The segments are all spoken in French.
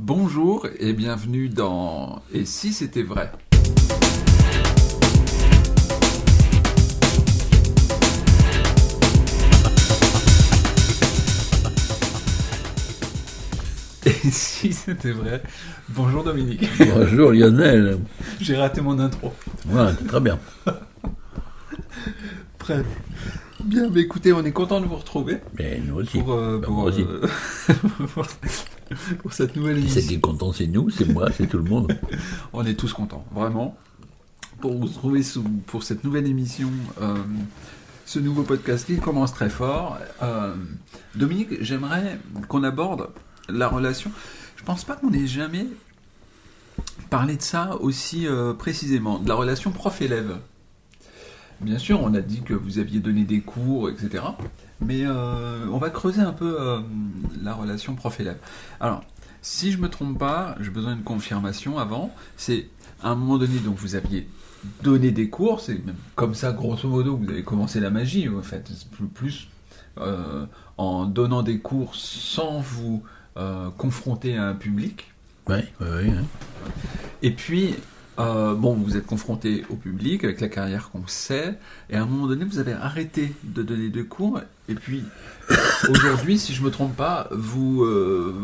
Bonjour et bienvenue dans Et si c'était vrai? Et si c'était vrai? Bonjour Dominique. Bonjour Lionel. J'ai raté mon intro. Ouais, très bien. Prêt. Bien, mais écoutez, on est content de vous retrouver Mais nous aussi. pour, euh, Bah, pour, moi aussi. euh, pour, cette nouvelle C'est émission. qui est content, c'est nous, c'est moi, c'est tout le monde. On est tous contents, vraiment. Pour vous retrouver sous- pour cette nouvelle émission, euh, ce nouveau podcast qui commence très fort. Dominique, j'aimerais qu'on aborde la relation. Je pense pas qu'on ait jamais parlé de ça aussi précisément, de la relation prof-élève. Bien sûr, on a dit que vous aviez donné des cours, etc. Mais euh, on va creuser un peu euh, la relation prof-élève. Alors, si je me trompe pas, j'ai besoin d'une confirmation avant. C'est à un moment donné, donc vous aviez donné des cours, c'est même comme ça, grosso modo, vous avez commencé la magie, en fait. C'est plus, euh, en donnant des cours sans vous confronter à un public. Ouais, ouais, ouais. Et puis, euh, bon, vous êtes confronté au public avec la carrière qu'on sait, et à un moment donné, vous avez arrêté de donner des cours, et puis aujourd'hui, si je me trompe pas, vous euh,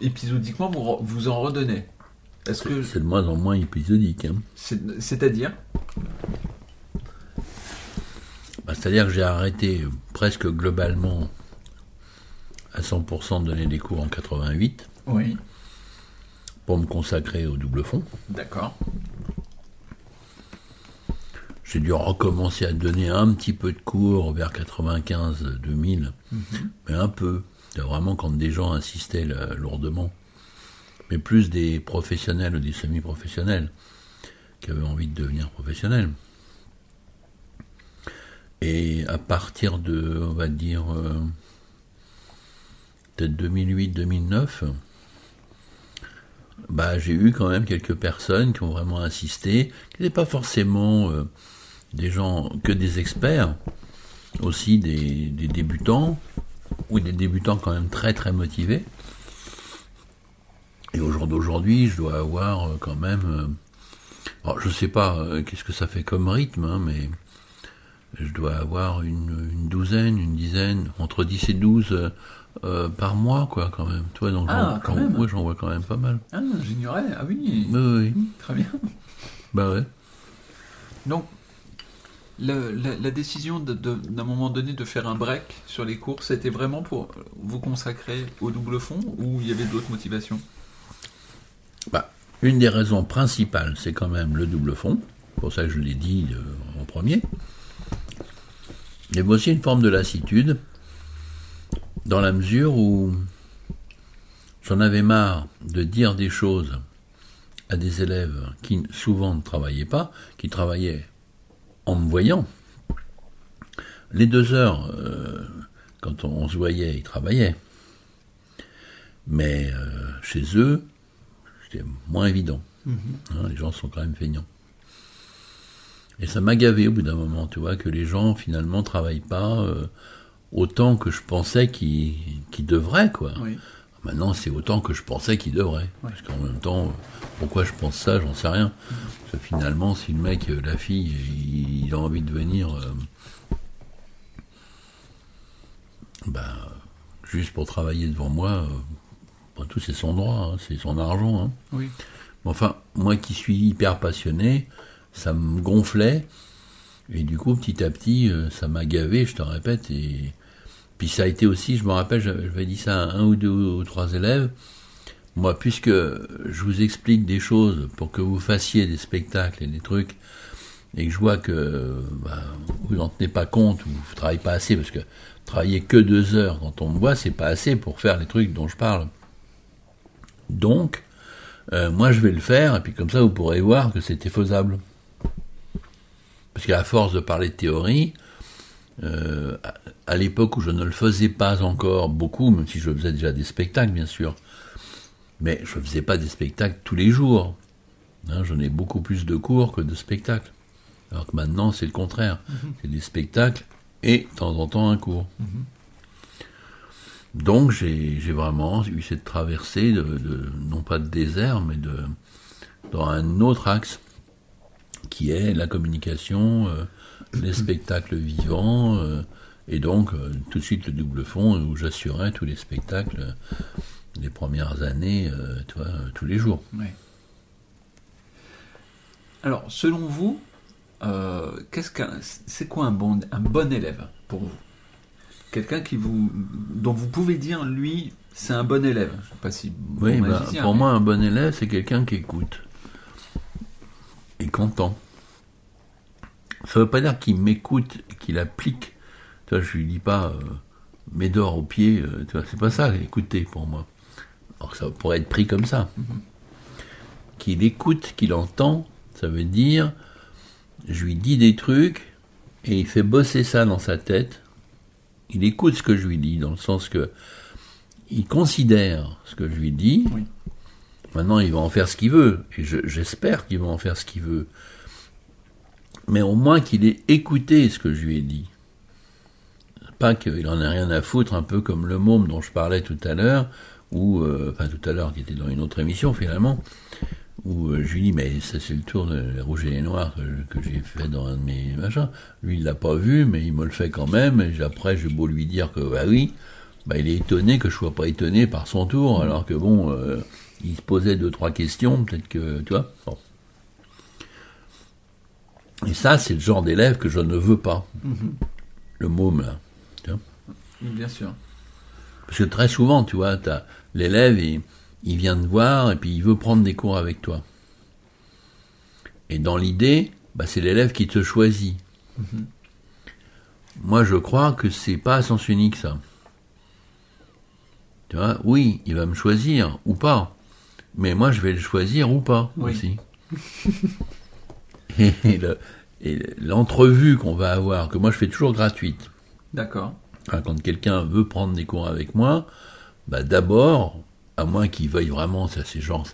épisodiquement vous, vous en redonnez. Est-ce que C'est de moins en moins épisodique. hein. c'est- c'est-à-dire? Bah, C'est-à-dire que j'ai arrêté presque globalement à 100% de donner des cours en 88 Oui. Pour me consacrer au double fond. D'accord. J'ai dû recommencer à donner un petit peu de cours vers 95-2000, mais un peu. Vraiment quand des gens insistaient là, lourdement. Mais plus des professionnels ou des semi-professionnels qui avaient envie de devenir professionnels. Et à partir de, on va dire, euh, peut-être 2008-2009, bah, j'ai eu quand même quelques personnes qui ont vraiment insisté, qui n'étaient pas forcément euh, des gens que des experts, aussi des, des débutants, ou des débutants quand même très très motivés. Et au jour d'aujourd'hui, je dois avoir euh, quand même, euh, alors, je sais pas euh, qu'est-ce que ça fait comme rythme, hein, mais je dois avoir une, une douzaine, une dizaine, entre 10 et 12 euh, par mois, quoi, quand même. Toi, donc, Ah, quand même. moi, j'en vois quand même pas mal. Ah, j'ignorais. Ah oui. Oui, oui, oui. Très bien. bah ouais. Donc, le- la, la décision d'un moment donné de faire un break sur les cours, c'était vraiment pour vous consacrer au double fond ou il y avait d'autres motivations? Bah, une des raisons principales, c'est quand même le double fond. C'est pour ça que je l'ai dit euh, en premier. Il y avait aussi une forme de lassitude, dans la mesure où j'en avais marre de dire des choses à des élèves qui souvent ne travaillaient pas, qui travaillaient en me voyant. Les deux heures, euh, quand on, on se voyait, ils travaillaient. Mais euh, chez eux, c'était moins évident. Hein, les gens sont quand même feignants. Et ça m'a gavé au bout d'un moment, tu vois, que les gens finalement travaillent pas euh, autant que je pensais qu'ils devraient, quoi. Oui. Maintenant, c'est autant que je pensais qu'ils devraient. Parce qu'en même temps, pourquoi je pense ça, j'en sais rien. Parce que finalement, si le mec, euh, la fille, il, il a envie de venir, euh, bah, juste pour travailler devant moi, euh, après tout, c'est son droit, hein, c'est son argent. hein. Oui. Mais Enfin, moi qui suis hyper passionné, ça me gonflait. Et du coup, petit à petit, ça m'a gavé, je te répète. Et puis ça a été aussi, je me rappelle, j'avais dit ça à un ou deux ou trois élèves. Moi, puisque je vous explique des choses pour que vous fassiez des spectacles et des trucs, et que je vois que bah, vous n'en tenez pas compte, ou vous ne travaillez pas assez, parce que travailler que deux heures quand on me voit, c'est pas assez pour faire les trucs dont je parle. Donc, euh, moi je vais le faire, et puis comme ça vous pourrez voir que c'était faisable. Parce qu'à force de parler de théorie, euh, à, l'époque où je ne le faisais pas encore beaucoup, même si je faisais déjà des spectacles bien sûr, mais je ne faisais pas des spectacles tous les jours. Hein, J'en ai beaucoup plus de cours que de spectacles. Alors que maintenant c'est le contraire. C'est des spectacles et de temps en temps un cours. Donc j'ai vraiment eu cette traversée de, de, non pas de désert, mais de dans un autre axe qui est la communication, euh, les spectacles vivants, euh, et donc euh, tout de suite le double fond où j'assurais tous les spectacles les premières années, tu vois, tous les jours. Oui. Alors, selon vous, qu'est-ce qu'un, c'est quoi un bon, un bon élève pour vous? Quelqu'un qui vous, dont vous pouvez dire, lui, c'est un bon élève. Je sais pas si. Oui, bah, pour moi, un bon élève, c'est quelqu'un qui écoute et qu'entend. Ça veut pas dire qu'il m'écoute, qu'il applique. Tu vois, je lui dis pas euh, mes d'or au pied. Euh, tu vois, c'est pas ça, écouter pour moi. Alors ça pourrait être pris comme ça. Qu'il écoute, qu'il entend, ça veut dire, je lui dis des trucs et il fait bosser ça dans sa tête. Il écoute ce que je lui dis, dans le sens que il considère ce que je lui dis. Maintenant, il va en faire ce qu'il veut, et j'espère qu'il va en faire ce qu'il veut mais au moins qu'il ait écouté ce que je lui ai dit. Pas qu'il en ait rien à foutre, un peu comme le môme dont je parlais tout à l'heure, ou euh, enfin tout à l'heure qui était dans une autre émission finalement, où euh, je lui dis mais ça c'est le tour de rouges et les noirs que, j'ai fait dans un de mes machins. Lui il l'a pas vu, mais il me le fait quand même. Et après j'ai beau lui dire que bah oui, bah il est étonné que je sois pas étonné par son tour, alors que bon, euh, il se posait deux trois questions, peut-être que tu vois. Et ça, c'est le genre d'élève que je ne veux pas. Mhm. Le môme, là. Bien sûr. Parce que très souvent, tu vois, l'élève, il, vient te voir et puis il veut prendre des cours avec toi. Et dans l'idée, bah, c'est l'élève qui te choisit. Mhm. Moi, je crois que c'est pas à sens unique, ça. Tu vois, oui, il va me choisir ou pas. Mais moi, je vais le choisir ou pas aussi. et l'entrevue qu'on va avoir, que moi je fais toujours gratuite. D'accord. Quand quelqu'un veut prendre des cours avec moi, bah d'abord, à moins qu'il veuille vraiment, ça c'est genre,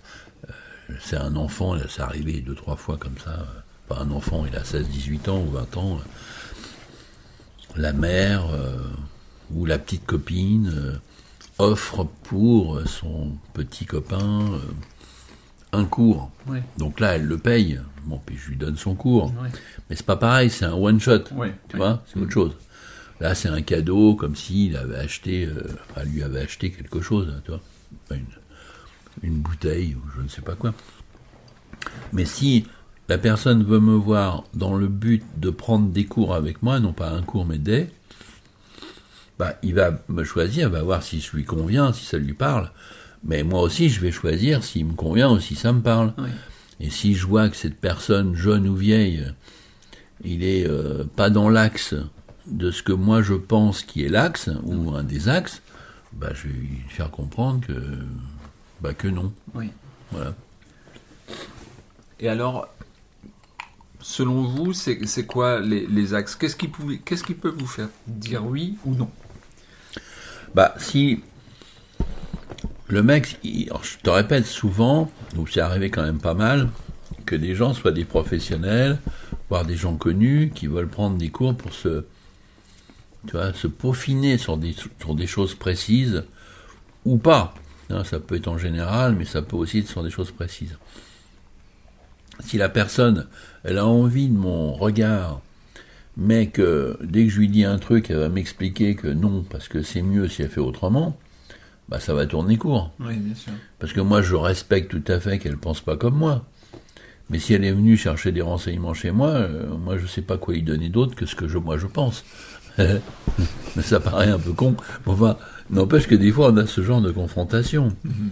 euh, c'est un enfant, là, c'est arrivé deux, trois fois comme ça, pas un enfant, il a 16, 18 ans ou 20 ans, la mère euh, ou la petite copine euh, offre pour son petit copain un cours. Donc là, elle le paye. Bon, puis je lui donne son cours. Mais c'est pas pareil, c'est un one shot. Tu vois, c'est autre chose. Là, c'est un cadeau, comme s'il avait acheté, euh, enfin, lui avait acheté quelque chose, hein, tu vois, une, une, bouteille ou je ne sais pas quoi. Mais si la personne veut me voir dans le but de prendre des cours avec moi, non pas un cours mais des, bah, il va me choisir, va voir si je lui convient, si ça lui parle. Mais moi aussi, je vais choisir s'il me convient ou si ça me parle. Et si je vois que cette personne, jeune ou vieille, il est euh, pas dans l'axe de ce que moi je pense qui est l'axe ou un des axes, bah, je vais lui faire comprendre que, bah, que non. Oui. Voilà. Et alors, selon vous, c'est quoi les, les axes? Qu'est-ce qui, qu'est-ce qui peut vous faire dire oui ou non? Bah, si le mec, je te répète souvent, ou c'est arrivé quand même pas mal, que des gens soient des professionnels, voire des gens connus, qui veulent prendre des cours pour se, tu vois, se peaufiner sur des, des choses précises, ou pas. Hein, ça peut être en général, mais ça peut aussi être sur des choses précises. Si la personne, elle a envie de mon regard, mais que dès que je lui dis un truc, elle va m'expliquer que non, parce que c'est mieux si elle fait autrement, bah, ça va tourner court. Oui, bien sûr. Parce que moi, je respecte tout à fait qu'elle pense pas comme moi. Mais si elle est venue chercher des renseignements chez moi, euh, moi, je sais pas quoi y donner d'autre que ce que je, moi, je pense. Mais ça paraît un peu con. Enfin, n'empêche que des fois, on a ce genre de confrontation. Mhm.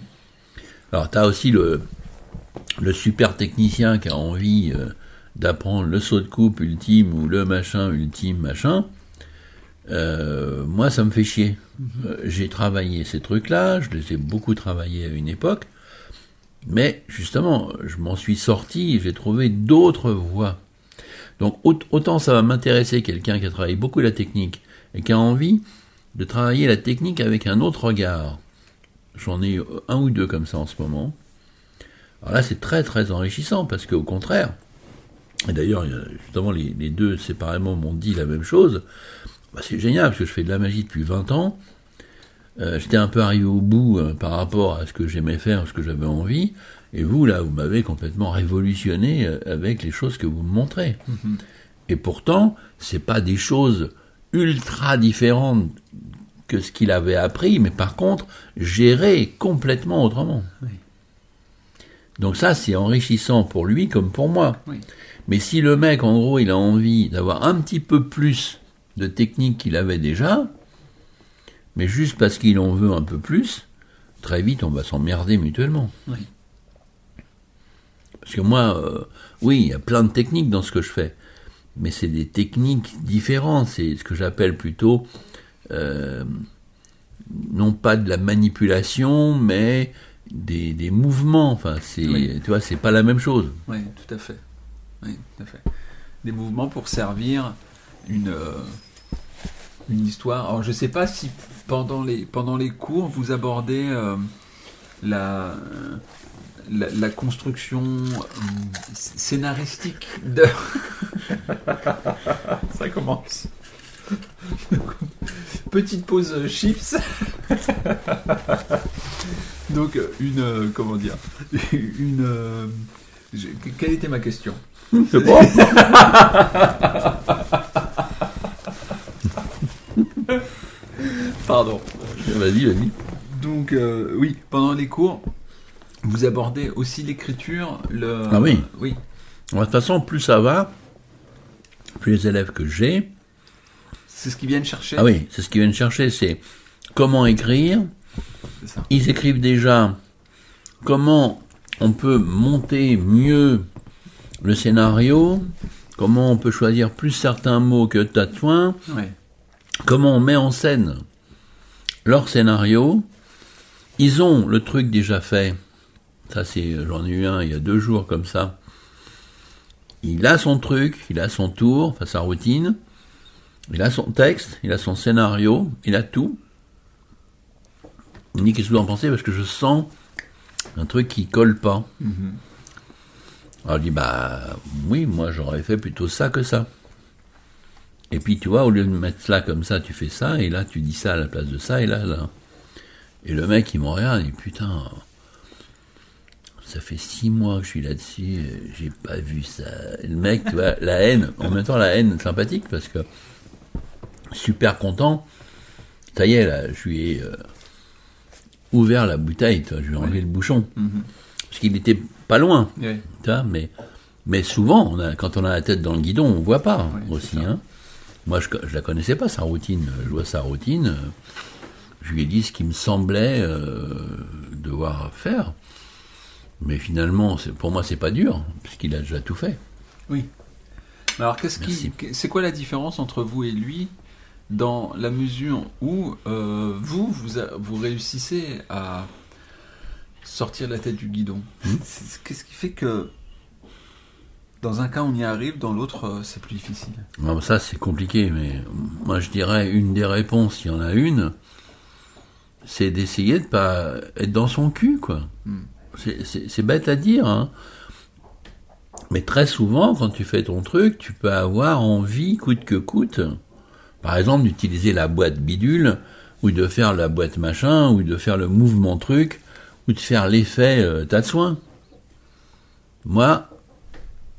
Alors, tu as aussi le, le super technicien qui a envie euh, d'apprendre le saut de coupe ultime ou le machin ultime machin. Euh, moi, ça me fait chier. Euh, j'ai travaillé ces trucs-là, je les ai beaucoup travaillés à une époque, mais justement, je m'en suis sorti j'ai trouvé d'autres voies. Donc autant ça va m'intéresser quelqu'un qui a travaillé beaucoup la technique et qui a envie de travailler la technique avec un autre regard. J'en ai un ou deux comme ça en ce moment. Alors là, c'est très très enrichissant parce qu'au contraire, et d'ailleurs, justement, les deux séparément m'ont dit la même chose, bah, c'est génial parce que je fais de la magie depuis 20 ans. euh, j'étais un peu arrivé au bout euh, par rapport à ce que j'aimais faire, ce que j'avais envie. Et vous, là, vous m'avez complètement révolutionné euh, avec les choses que vous me montrez. Et pourtant, c'est pas des choses ultra différentes que ce qu'il avait appris, mais par contre, gérées complètement autrement. Oui. Donc ça, c'est enrichissant pour lui comme pour moi. Oui. Mais si le mec, en gros, il a envie d'avoir un petit peu plus de technique qu'il avait déjà, mais juste parce qu'il en veut un peu plus, très vite, on va s'emmerder mutuellement. Oui. Parce que moi, euh, oui, il y a plein de techniques dans ce que je fais, mais c'est des techniques différentes. C'est ce que j'appelle plutôt, euh, non pas de la manipulation, mais des, des mouvements. Enfin, c'est, Oui. tu vois, c'est pas la même chose. Oui, tout à fait. Oui, tout à fait. Des mouvements pour servir une, euh, une histoire. Alors, je ne sais pas si pendant les, pendant les cours, vous abordez euh, la, la, la construction euh, scénaristique de. Ça commence. Petite pause chips. Donc, une. euh, comment dire Une. euh, je- quelle était ma question? C'est bon Pardon. Vas-y, vas-y. Donc, euh, oui, pendant les cours, vous abordez aussi l'écriture, le. Ah oui. Oui. De toute façon, plus ça va, plus les élèves que j'ai, C'est ce qu'ils viennent chercher. ah oui, c'est ce qu'ils viennent chercher, c'est comment écrire. C'est ça. Ils écrivent déjà comment on peut monter mieux le scénario, comment on peut choisir plus certains mots que Tatouin, Ouais. comment on met en scène leur scénario. Ils ont le truc déjà fait. Ça, c'est, j'en ai eu un il y a deux jours comme ça. Il a son truc, il a son tour, enfin sa routine. Il a son texte, il a son scénario, il a tout. Il me dit qu'est-ce que vous en pensez? Parce que je sens un truc qui colle pas. Mhm. Alors je dis bah oui, moi j'aurais fait plutôt ça que ça. Et puis tu vois, au lieu de mettre cela comme ça, tu fais ça, et là tu dis ça à la place de ça, et là, là. Et le mec il me regarde, il dit putain, ça fait six mois que je suis là-dessus, j'ai pas vu ça. Et le mec, tu vois, la haine, en même temps la haine sympathique parce que super content. Ça y est, là, je lui ai euh, ouvert la bouteille, tu vois, je lui ai enlevé Ouais. le bouchon. Mhm. Parce qu'il était pas loin. Ouais. Tu vois, mais, mais souvent, on a, quand on a la tête dans le guidon, on voit pas Ouais, aussi. Hein. Moi, je, je la connaissais pas, sa routine. Je vois sa routine. Je lui ai dit ce qui me semblait euh, devoir faire. Mais finalement, pour moi, c'est pas dur, puisqu'il a déjà tout fait. Oui. Mais alors, qu'est-ce qui, c'est quoi la différence entre vous et lui dans la mesure où euh, vous, vous, réussissez à sortir la tête du guidon? Hmm? Qu'est-ce qui fait que dans un cas on y arrive, dans l'autre euh, c'est plus difficile Bon, ça, c'est compliqué, mais moi, je dirais une des réponses, il y en a une, c'est d'essayer de pas être dans son cul, quoi. Hmm. C'est bête à dire, hein. Mais très souvent, quand tu fais ton truc, tu peux avoir envie, coûte que coûte, par exemple, d'utiliser la boîte bidule, ou de faire la boîte machin, ou de faire le mouvement truc, ou de faire l'effet euh, tas de soins. Moi,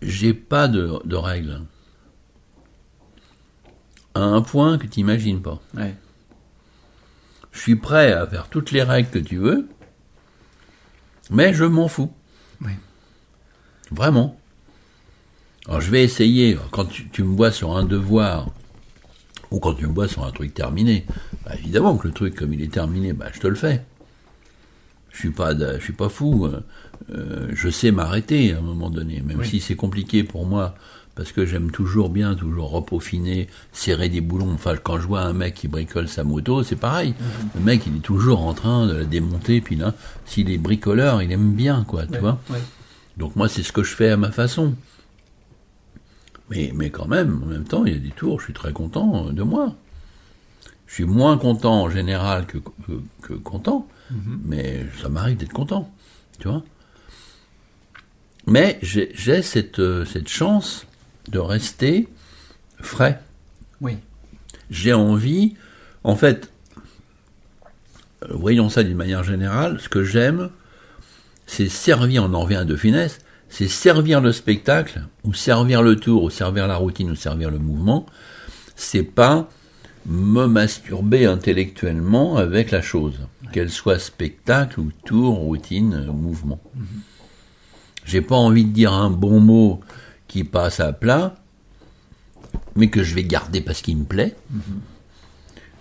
j'ai pas de, de règles. À un point que tu n'imagines pas. Ouais. Je suis prêt à faire toutes les règles que tu veux, mais je m'en fous. Vraiment. Alors je vais essayer, quand tu, tu me vois sur un devoir, ou quand tu me vois sur un truc terminé, bah, évidemment que le truc, comme il est terminé, bah, je te le fais. Je suis pas, de- je suis pas fou. Euh, je sais m'arrêter à un moment donné, même Oui. si c'est compliqué pour moi, parce que j'aime toujours bien, toujours repaufiner, serrer des boulons. Enfin, quand je vois un mec qui bricole sa moto, c'est pareil. Le mec, il est toujours en train de la démonter, puis là, s'il est bricoleur, il aime bien, quoi, tu Ouais. vois. Ouais. Donc moi, c'est ce que je fais à ma façon. Mais, mais quand même, en même temps, il y a des tours, je suis très content de moi. Je suis moins content en général que, que, que content, Mhm. mais ça m'arrive d'être content, tu vois. Mais j'ai j'ai cette, euh, cette chance de rester frais. Oui. J'ai envie, en fait, euh, voyons ça d'une manière générale, ce que j'aime, c'est servir, on en revient de finesse, c'est servir le spectacle, ou servir le tour, ou servir la routine, ou servir le mouvement. C'est pas me masturber intellectuellement avec la chose, qu'elle soit spectacle ou tour, routine, euh, mouvement. J'ai pas envie de dire un bon mot qui passe à plat, mais que je vais garder parce qu'il me plaît.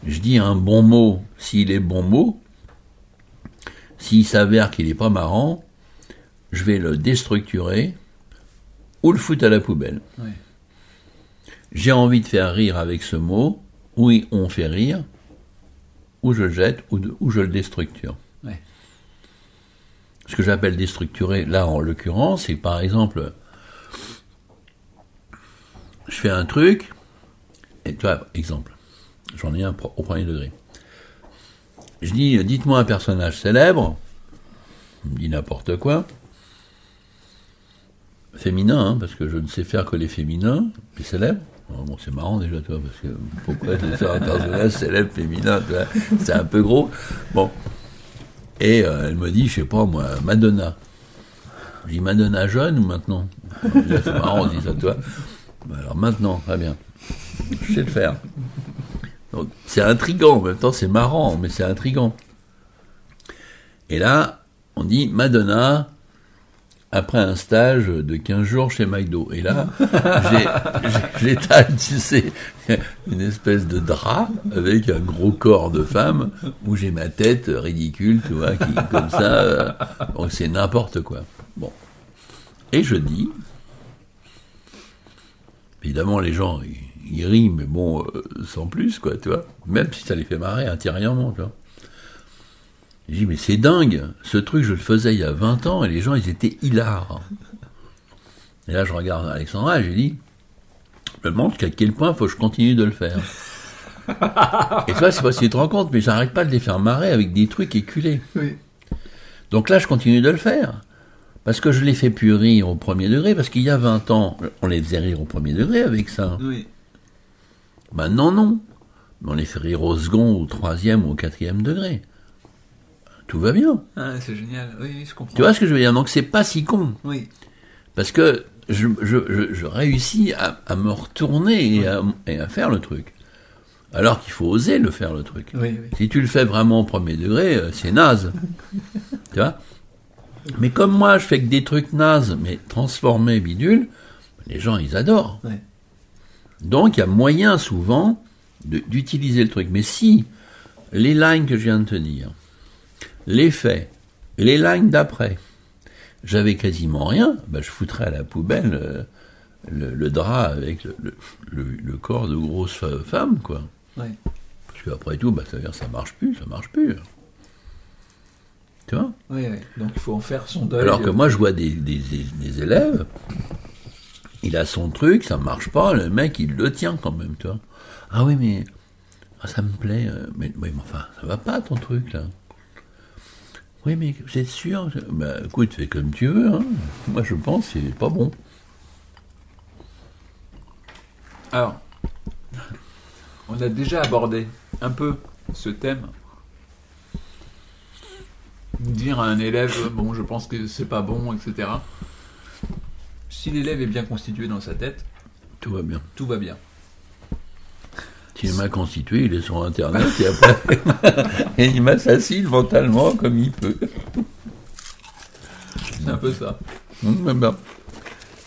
Je dis un bon mot s'il est bon mot. S'il s'avère qu'il n'est pas marrant, je vais le déstructurer ou le foutre à la poubelle. J'ai envie de faire rire avec ce mot, oui, on fait rire, ou je le jette, ou, de- ou je le déstructure. Ce que j'appelle déstructurer, là en l'occurrence, c'est par exemple, je fais un truc, et tu vois, exemple, j'en ai un au premier degré. Je dis, dites-moi un personnage célèbre, il dit n'importe quoi, féminin, hein, parce que je ne sais faire que les féminins, les célèbres. Bon, c'est marrant déjà, toi, parce que pourquoi faire un personnage célèbre féminin, c'est un peu gros. Bon. Et euh, elle me dit, je sais pas moi, Madonna. Je dis Madonna jeune ou maintenant? C'est marrant, on dit ça, toi. Bah, alors maintenant, très bien. Je sais le faire. Donc, c'est intrigant, en même temps c'est marrant, mais c'est intrigant. Et là, on dit Madonna, après un stage de 15 jours chez McDo. Et là, j'étale, tu sais, une espèce de drap avec un gros corps de femme où j'ai ma tête ridicule, tu vois, qui, comme ça. euh, donc c'est n'importe quoi. Bon. Et je dis, évidemment, les gens, ils, rient, mais bon, euh, sans plus, quoi, tu vois. Même si ça les fait marrer intérieurement, tu vois. Je dis, mais c'est dingue, ce truc, je le faisais il y a 20 ans et les gens, ils étaient hilars. Et là, je regarde Alexandra et je lui dis, je me demande jusqu'à quel point faut que je continue de le faire. et toi, c'est pas si tu te rends compte, mais j'arrête pas de les faire marrer avec des trucs éculés. Oui. Donc là, je continue de le faire. Parce que je les fais plus rire au premier degré, parce qu'il y a 20 ans, on les faisait rire au premier degré avec ça. Oui. Maintenant, non. Mais on les fait rire au second, au troisième ou au quatrième degré. Tout va bien. Ah, c'est génial. Oui, oui, je comprends. Tu vois ce que je veux dire? Donc c'est pas si con. Oui. Parce que je, je, je, je réussis à, à me retourner et à, et à faire le truc. Alors qu'il faut oser le faire le truc. Oui. Si tu le fais vraiment au premier degré, euh, c'est naze. tu vois? Mais comme moi, je fais que des trucs nazes, mais transformés, bidules, les gens, ils adorent. Donc, il y a moyen souvent d'utiliser le truc. Mais si les lines que je viens de te dire, les faits, les lines d'après, j'avais quasiment rien, bah, je foutrais à la poubelle euh, le, le drap avec le, corps de grosse fa- femme, quoi. Ouais. Parce qu'après tout, bah, ça veut dire que ça marche plus, ça marche plus. Tu vois? Oui, oui. Donc il faut en faire son deuil. Alors que moi, je vois des, des- des- des élèves, il a son truc, ça marche pas, le mec, il le tient quand même, tu vois. Ah oui, mais ah, ça me plaît, euh, mais, oui, mais enfin, ça va pas ton truc, là. Oui, mais vous êtes sûr Bah écoute, fais comme tu veux, hein. Moi, je pense que c'est pas bon. Alors, on a déjà abordé un peu ce thème. Dire à un élève, bon, je pense que c'est pas bon, etc. Si l'élève est bien constitué dans sa tête, Tout va bien. tout va bien. S'il mal constitué, il est sur Internet et après, et il m'assassine mentalement comme il peut. C'est un peu ça. Ben, ben.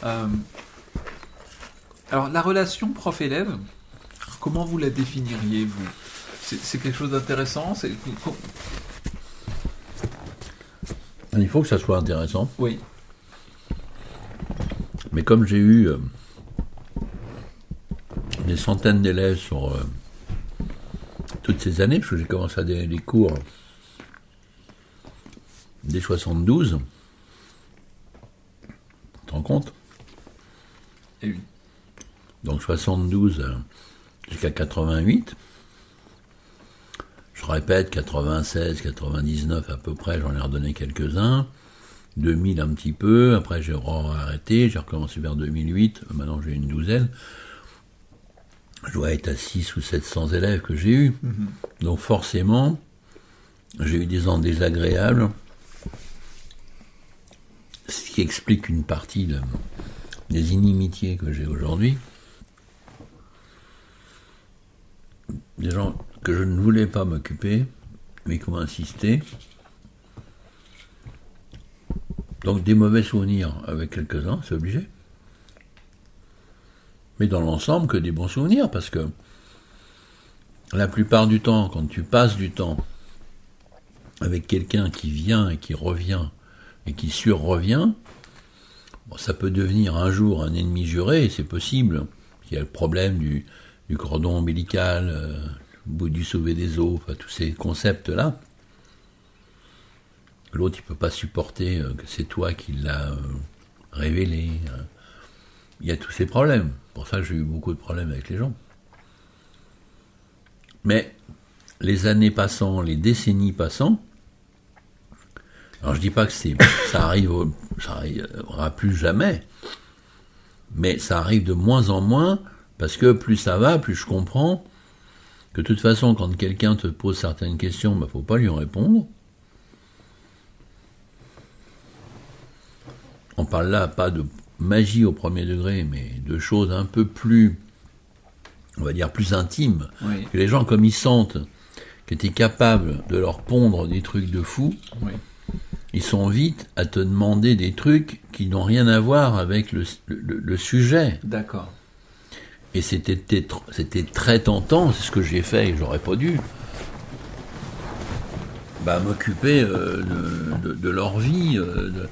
Euh, alors, la relation prof-élève, comment vous la définiriez, vous? C'est quelque chose d'intéressant Il faut que ça soit intéressant. Oui, Mais comme j'ai eu euh, des centaines d'élèves sur euh, toutes ces années, parce que j'ai commencé à donner des cours dès 72, tu te rends compte? Et oui. Donc 72 euh, jusqu'à 88. Je répète, 96, 99 à peu près, j'en ai redonné quelques-uns. 2000 un petit peu, après j'ai arrêté, j'ai recommencé vers 2008, maintenant j'ai une douzaine. Je dois être à 6 ou 700 élèves que j'ai eu. Donc forcément, j'ai eu des ans désagréables, ce qui explique une partie de- des inimitiés que j'ai aujourd'hui. Des gens que je ne voulais pas m'occuper, mais qui ont insisté. Donc des mauvais souvenirs avec quelques-uns, c'est obligé. Mais dans l'ensemble, que des bons souvenirs, parce que la plupart du temps, quand tu passes du temps avec quelqu'un qui vient et qui revient et qui surrevient, ça peut devenir un jour un ennemi juré, c'est possible. Il y a le problème du, cordon ombilical, euh, du sauver des eaux, tous ces concepts-là. L'autre, il peut pas supporter euh, que c'est toi qui l'as euh, révélé. euh. Il y a tous ces problèmes. Pour ça, j'ai eu beaucoup de problèmes avec les gens. Mais les années passant, les décennies passant, alors je dis pas que c'est, ça arrive, arrivera plus jamais, mais ça arrive de moins en moins parce que plus ça va, plus je comprends que de toute façon, quand quelqu'un te pose certaines questions, bah, faut pas lui en répondre. On parle là pas de magie au premier degré, mais de choses un peu plus, on va dire, plus intimes. Oui. Que les gens, comme ils sentent que tu es capable de leur pondre des trucs de fou, Oui. ils sont vite à te demander des trucs qui n'ont rien à voir avec le, le- le sujet. D'accord. Et c'était tr- c'était très tentant, c'est ce que j'ai fait et j'aurais pas dû. Bah, m'occuper euh, de, de- de leur vie, euh, de-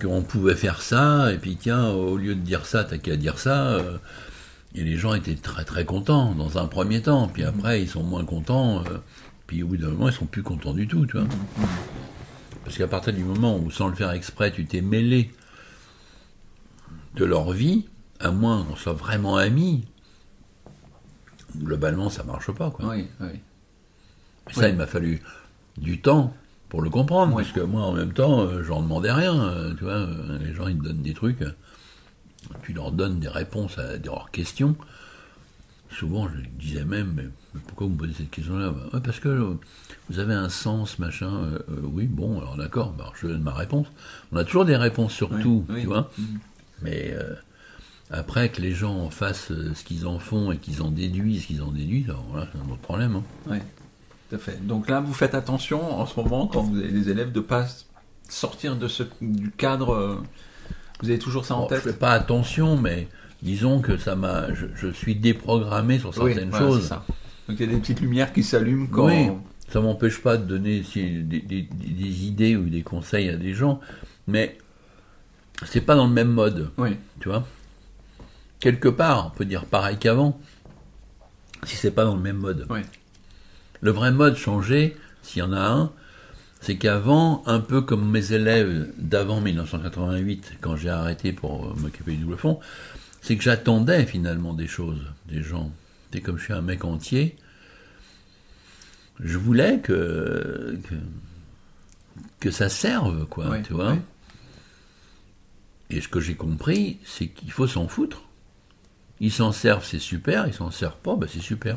qu'on pouvait faire ça, et puis tiens, au lieu de dire ça, t'as qu'à dire ça. euh, et les gens étaient très très contents dans un premier temps, puis après ils sont moins contents, euh, puis au bout d'un moment ils sont plus contents du tout, tu vois. Parce qu'à partir du moment où, sans le faire exprès, tu t'es mêlé de leur vie, à moins qu'on soit vraiment amis, globalement ça marche pas. Quoi. Oui, oui. Et ça, Oui. il m'a fallu du temps pour le comprendre, Oui. parce que moi en même temps, euh, j'en demandais rien. euh, tu vois, euh, les gens ils te donnent des trucs, tu leur donnes des réponses à leurs questions. Souvent, je disais même, mais, pourquoi vous me posez cette question-là? Bah, Ouais, Parce que vous avez un sens, machin. euh, oui, bon, alors d'accord, bah, je donne ma réponse. On a toujours des réponses sur Oui, tout, oui. tu vois. Mhm. Mais euh, après que les gens en fassent ce qu'ils en font et qu'ils en déduisent ce qu'ils en déduisent, alors c'est un autre problème. hein. Tout à fait. Donc là, vous faites attention en ce moment, quand vous avez des élèves, de pas sortir de ce, du cadre. euh, Vous avez toujours ça en Bon, je tête fais pas attention, mais disons que ça m'a, je, je suis déprogrammé sur Oui, certaines voilà, choses. ça. Donc il y a des petites lumières qui s'allument quand. Oui, ça m'empêche pas de donner si- des, des- des idées ou des conseils à des gens, mais c'est pas dans le même mode, Oui, tu vois. Quelque part, on peut dire pareil qu'avant, si c'est pas dans le même mode. oui, Le vrai mode changé, s'il y en a un, c'est qu'avant, un peu comme mes élèves d'avant 1988, quand j'ai arrêté pour euh, m'occuper du double fond, c'est que j'attendais finalement des choses, des gens. Et comme je suis un mec entier, je voulais que, que, que ça serve, quoi, Oui, tu vois. oui. Et ce que j'ai compris, c'est qu'il faut s'en foutre. Ils s'en servent, c'est super, ils s'en servent pas, bah c'est super.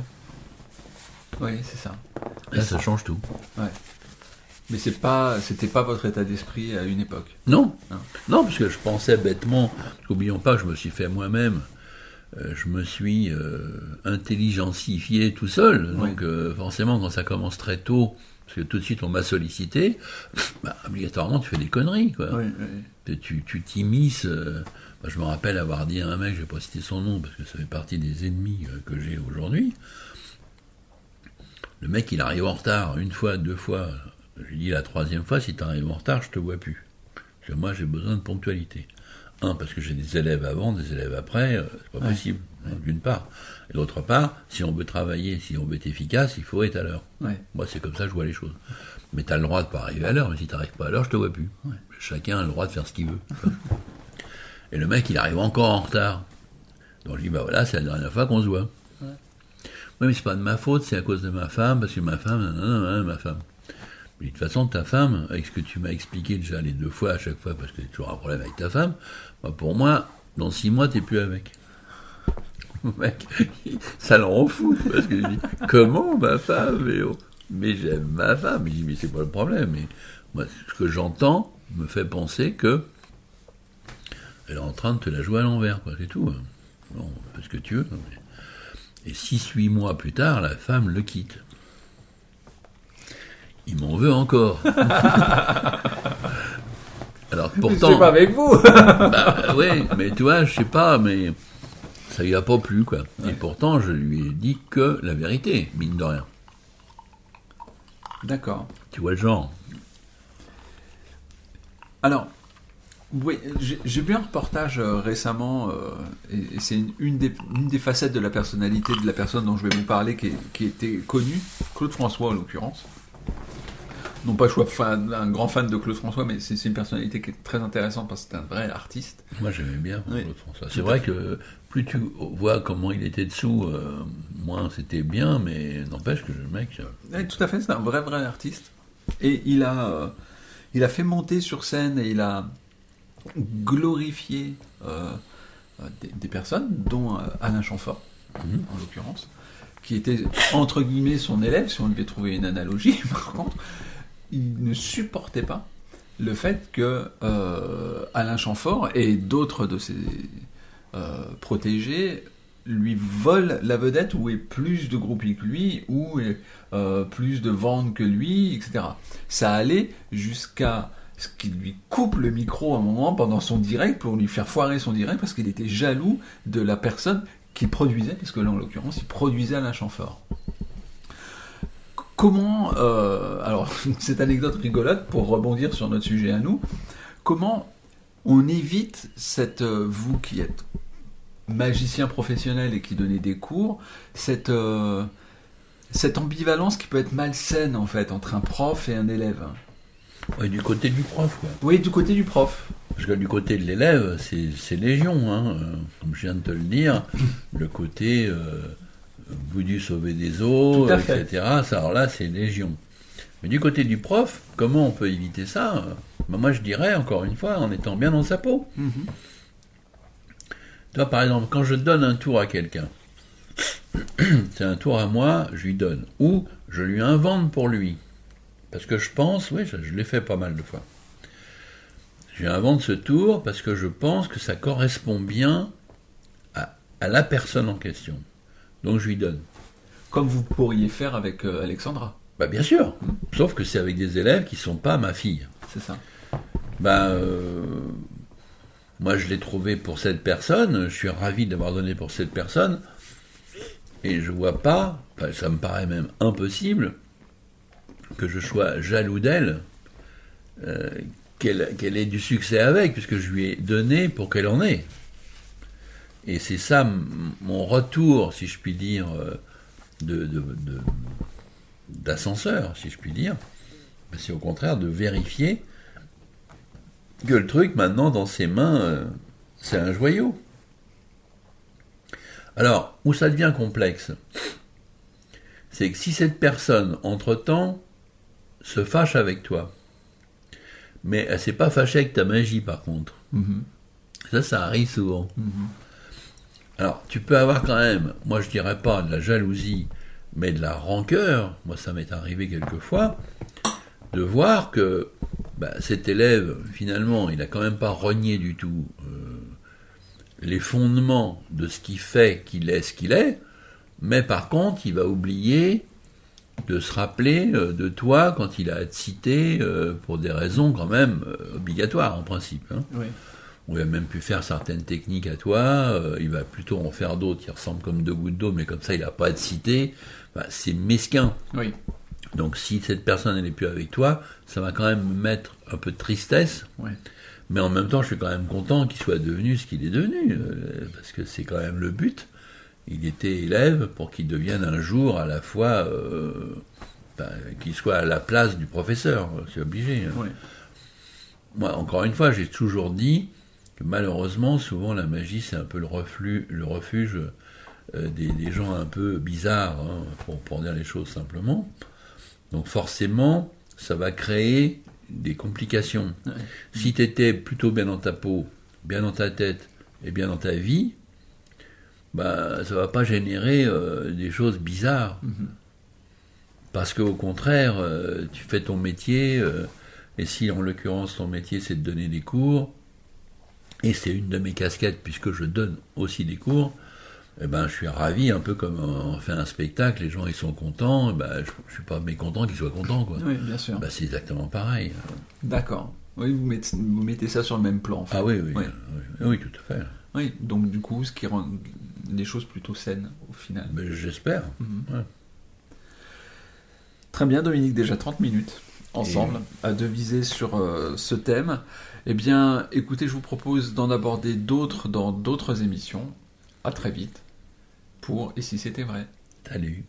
Oui, c'est ça. Là, ça change tout. Mais c'est pas, c'était pas votre état d'esprit à une époque. Non. Non. Non, parce que je pensais bêtement, parce qu'oublions pas que je me suis fait moi-même, euh, je me suis euh, intelligensifié tout seul. Oui. Donc euh, forcément, quand ça commence très tôt, parce que tout de suite on m'a sollicité, bah, obligatoirement tu fais des conneries. Quoi. Oui, Tu tu t'immisces. euh, bah, je me rappelle avoir dit à un mec, je vais pas citer son nom, parce que ça fait partie des ennemis que j'ai aujourd'hui. Le mec, il arrive en retard une fois, deux fois. Je lui dis la troisième fois, si tu arrives en retard, je te vois plus. Parce que moi, j'ai besoin de ponctualité. Un, parce que j'ai des élèves avant, des élèves après, euh, c'est pas Ouais. possible, hein, d'une part. Et d'autre part, si on veut travailler, si on veut être efficace, il faut être à l'heure. Ouais. Moi, c'est comme ça que je vois les choses. Mais tu as le droit de pas arriver à l'heure, mais si tu n'arrives pas à l'heure, je te vois plus. Chacun a le droit de faire ce qu'il veut. Et le mec, il arrive encore en retard. Donc je dis, bah voilà, c'est la dernière fois qu'on se voit. Oui, mais c'est pas de ma faute, c'est à cause de ma femme, parce que ma femme, nanana, nanana, ma femme. Mais de toute façon, ta femme, avec ce que tu m'as expliqué déjà les deux fois à chaque fois, parce que tu as toujours un problème avec ta femme, bah, pour moi, dans six mois, t'es plus avec. Le mec, ça l'en rend fou, parce que je dis, comment ma femme et oh. mais j'aime ma femme. Il dit, mais c'est pas le problème. Mais moi, ce que j'entends me fait penser que elle est en train de te la jouer à l'envers, quoi, c'est tout. hein. Bon, ce que tu veux. mais- Et six, huit mois plus tard, la femme le quitte. Il m'en veut encore. Alors pourtant, C'est pas avec vous bah, oui, mais tu vois, je sais pas, mais ça lui a pas plu, quoi. Et pourtant, je lui ai dit que la vérité, mine de rien. D'accord. Tu vois le genre. Alors, oui, j'ai vu un reportage euh, récemment, euh, et, et c'est une, une des, une des facettes de la personnalité de la personne dont je vais vous parler qui, est- qui était connue, Claude François en l'occurrence. Non pas que je sois fan- un grand fan de Claude François, mais c'est une personnalité qui est très intéressante parce que c'est un vrai artiste. Moi, j'aimais bien Oui. Claude François. C'est vrai que plus tu vois comment il était dessous, euh, moins c'était bien, mais n'empêche que le mec. euh, Oui, tout à fait, c'est un vrai vrai artiste. Et il a, il a fait monter sur scène et il a glorifié euh, euh, des, des personnes, dont euh, Alain Chamfort, Mhm. en l'occurrence, qui était entre guillemets son élève, si on devait trouver une analogie. Par contre, il ne supportait pas le fait que euh, Alain Chamfort et d'autres de ses euh, protégés lui volent la vedette ou est plus de groupies que lui ou est, euh, plus de ventes que lui, etc. Ça allait jusqu'à ce qu'il lui coupe le micro à un moment pendant son direct pour lui faire foirer son direct parce qu'il était jaloux de la personne qu'il produisait, puisque là en l'occurrence il produisait Alain Chamfort. Comment, euh, alors cette anecdote rigolote pour rebondir sur notre sujet à nous, comment on évite cette, euh, vous qui êtes magicien professionnel et qui donnez des cours, euh, cette ambivalence qui peut être malsaine en fait entre un prof et un élève? Ouais, du côté du prof, quoi. Oui, du côté du prof. Parce que du côté de l'élève, c'est légion, hein, euh, comme je viens de te le dire. le côté euh, Boudu sauver des eaux, etc. Ça, alors là, c'est légion. Mais du côté du prof, comment on peut éviter ça? Ben, Moi, je dirais, encore une fois, en étant bien dans sa peau. Toi, par exemple, quand je donne un tour à quelqu'un, c'est un tour à moi, je lui donne. Ou je lui invente pour lui. Parce que je pense, oui, je, je l'ai fait pas mal de fois. Je lui invente ce tour parce que je pense que ça correspond bien à, à la personne en question. Donc je lui donne. Comme vous pourriez faire avec euh, Alexandra. Bah bien sûr, sauf que c'est avec des élèves qui sont pas ma fille. C'est ça. Ben, euh, moi, je l'ai trouvé pour cette personne. Je suis ravi d'avoir donné pour cette personne. Et je vois pas, ça me paraît même impossible, que je sois jaloux d'elle, euh, qu'elle ait du succès avec, puisque je lui ai donné pour qu'elle en ait. Et c'est ça mon retour, si je puis dire, euh, de, de- d'ascenseur, si je puis dire. C'est au contraire de vérifier que le truc, maintenant, dans ses mains, euh, c'est un joyau. Alors, où ça devient complexe, c'est que si cette personne, entre-temps, se fâche avec toi, mais elle s'est pas fâchée avec ta magie, par contre. Mhm. Ça, ça arrive souvent. Mhm. Alors, tu peux avoir quand même, moi je dirais pas de la jalousie, mais de la rancœur. Moi, ça m'est arrivé quelquefois de voir que bah, cet élève, finalement, il a quand même pas renié du tout euh, les fondements de ce qui fait qu'il est ce qu'il est, mais par contre, il va oublier de se rappeler euh, de toi quand il a à te citer euh, pour des raisons quand même euh, obligatoires en principe. hein Oui. on va même pu faire certaines techniques à toi, il va plutôt en faire d'autres qui ressemblent comme deux gouttes d'eau, mais comme ça il n'a pas à te citer, Bah, c'est mesquin. Oui. Donc si cette personne n'est plus avec toi, ça va quand même me mettre un peu de tristesse, Ouais. mais en même temps je suis quand même content qu'il soit devenu ce qu'il est devenu, parce que c'est quand même le but. Il était élève pour qu'il devienne un jour à la fois, euh, bah, qu'il soit à la place du professeur, c'est obligé. hein. Moi, encore une fois, j'ai toujours dit que malheureusement, souvent, la magie, c'est un peu le, reflux, le refuge euh, des, des gens un peu bizarres, hein, pour, pour dire les choses simplement. Donc forcément, ça va créer des complications. Ouais. Si tu étais plutôt bien dans ta peau, bien dans ta tête et bien dans ta vie, bah, ça va pas générer euh, des choses bizarres. Mhm. Parce qu'au contraire, euh, tu fais ton métier, euh, et si en l'occurrence ton métier c'est de donner des cours, et c'est une de mes casquettes puisque je donne aussi des cours, eh ben, je suis ravi, un peu comme on fait un spectacle, les gens ils sont contents, eh ben, je, je suis pas mécontent qu'ils soient contents. Quoi. Oui, bien sûr. Bah, c'est exactement pareil. D'accord. Oui, vous mettez, vous mettez ça sur le même plan. en fait. Ah oui, Oui. oui, oui, tout à fait. Oui, donc du coup, ce qui rend les choses plutôt saines au final. Mais J'espère. Mhm. Ouais. Très bien, Dominique, déjà 30 minutes ensemble à deviser sur euh, ce thème. Eh bien, écoutez, je vous propose d'en aborder d'autres dans d'autres émissions. À très vite pour Et si c'était vrai Salut.